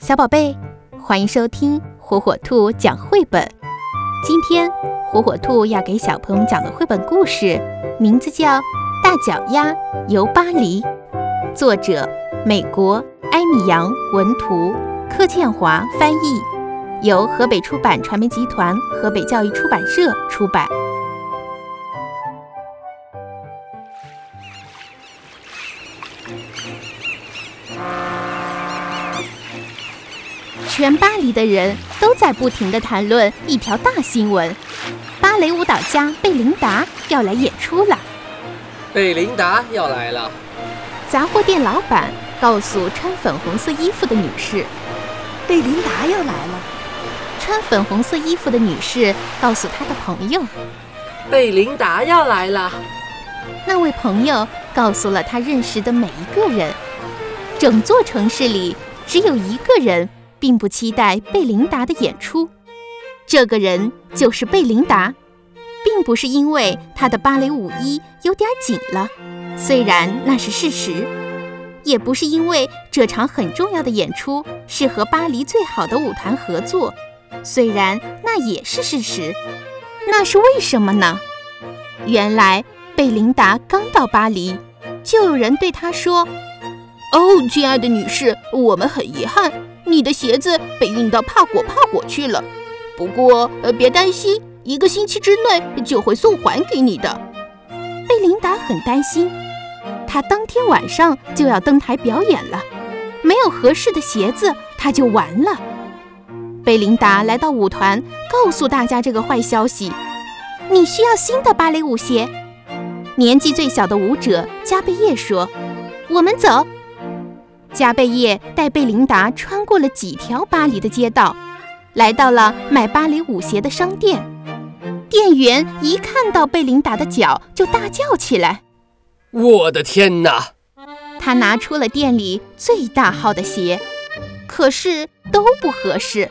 小宝贝，欢迎收听火火兔讲绘本。今天火火兔要给小朋友们讲的绘本故事，名字叫《大脚丫游巴黎》，作者美国埃米扬文图，柯倩华翻译，由河北出版传媒集团、河北教育出版社出版。全巴黎的人都在不停地谈论一条大新闻：芭蕾舞蹈家贝琳达要来演出了。贝琳达要来了。杂货店老板告诉穿粉红色衣服的女士：“贝琳达要来了。”穿粉红色衣服的女士告诉她的朋友：“贝琳达要来了。”那位朋友告诉了他认识的每一个人。整座城市里只有一个人。并不期待贝琳达的演出，这个人就是贝琳达，并不是因为她的芭蕾舞衣有点紧了，虽然那是事实；也不是因为这场很重要的演出是和巴黎最好的舞团合作，虽然那也是事实。那是为什么呢？原来贝琳达刚到巴黎，就有人对她说：“哦，亲爱的女士，我们很遗憾。”你的鞋子被运到帕果帕果去了，不过呃别担心，一个星期之内就会送还给你的。贝琳达很担心，她当天晚上就要登台表演了，没有合适的鞋子，她就完了。贝琳达来到舞团，告诉大家这个坏消息：你需要新的芭蕾舞鞋。年纪最小的舞者加贝叶说：“我们走。”加贝叶带贝琳达穿过了几条巴黎的街道，来到了卖芭蕾舞鞋的商店。店员一看到贝琳达的脚，就大叫起来：“我的天哪！”他拿出了店里最大号的鞋，可是都不合适。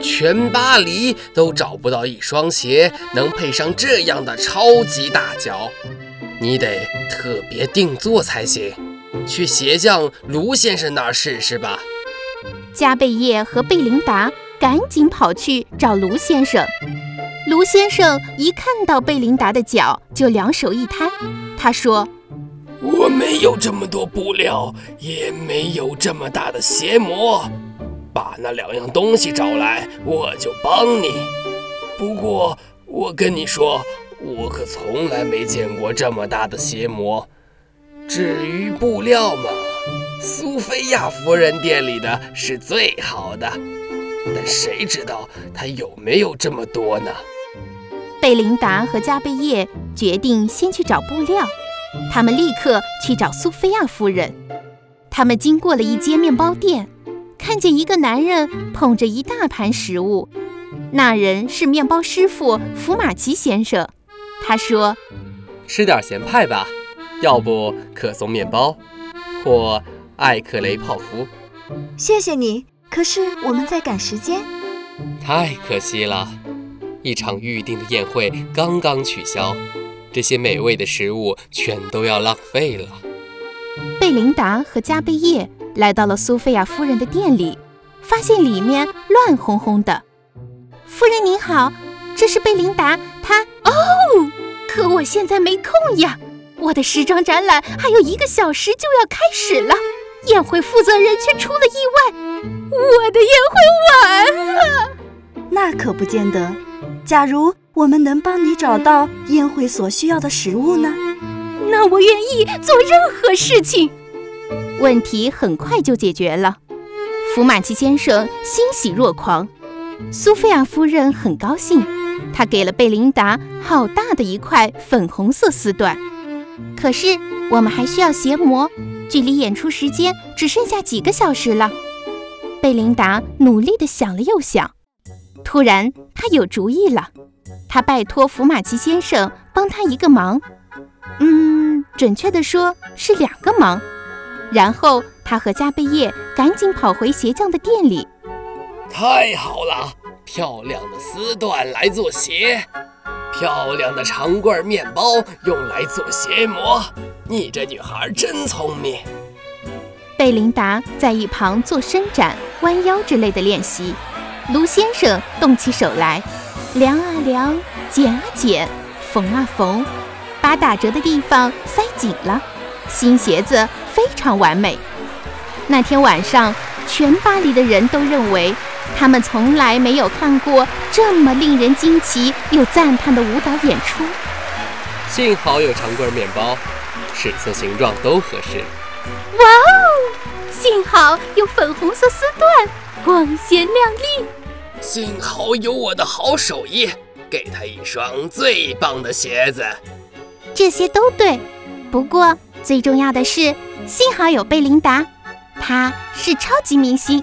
全巴黎都找不到一双鞋能配上这样的超级大脚，你得特别定做才行。去鞋匠卢先生那儿试试吧。加贝叶和贝琳达赶紧跑去找卢先生。卢先生一看到贝琳达的脚，就两手一摊，他说：“我没有这么多布料，也没有这么大的鞋模。把那两样东西找来，我就帮你。不过我跟你说，我可从来没见过这么大的鞋模。”至于布料嘛，苏菲亚夫人店里的是最好的，但谁知道她有没有这么多呢？贝琳达和加贝叶决定先去找布料，他们立刻去找苏菲亚夫人。他们经过了一间面包店，看见一个男人捧着一大盘食物，那人是面包师傅福马奇先生。他说：“吃点咸派吧。”要不可颂面包，或艾克雷泡芙。谢谢你，可是我们在赶时间。太可惜了，一场预定的宴会刚刚取消，这些美味的食物全都要浪费了。贝琳达和加贝叶来到了苏菲亚夫人的店里，发现里面乱哄哄的。夫人您好，这是贝琳达，她……哦，可我现在没空呀。我的时装展览还有一个小时就要开始了，宴会负责人却出了意外，我的宴会完了。那可不见得。假如我们能帮你找到宴会所需要的食物呢？那我愿意做任何事情。问题很快就解决了，福马奇先生欣喜若狂，苏菲亚夫人很高兴，她给了贝琳达好大的一块粉红色丝缎。可是我们还需要鞋模，距离演出时间只剩下几个小时了。贝琳达努力地想了又想，突然她有主意了。她拜托福马奇先生帮她一个忙，嗯，准确地说是两个忙。然后她和加贝叶赶紧跑回鞋匠的店里。太好了，漂亮的丝缎来做鞋。漂亮的长棍面包用来做鞋模，你这女孩真聪明。贝琳达在一旁做伸展，弯腰之类的练习。卢先生动起手来，量啊量，剪啊剪，缝啊缝，把打折的地方塞紧了。新鞋子非常完美。那天晚上，全巴黎的人都认为，他们从来没有看过这么令人惊奇又赞叹的舞蹈演出。幸好有长棍面包，尺寸形状都合适。哇哦！幸好有粉红色丝缎，光鲜亮丽。幸好有我的好手艺，给他一双最棒的鞋子。这些都对，不过最重要的是，幸好有贝琳达，她是超级明星。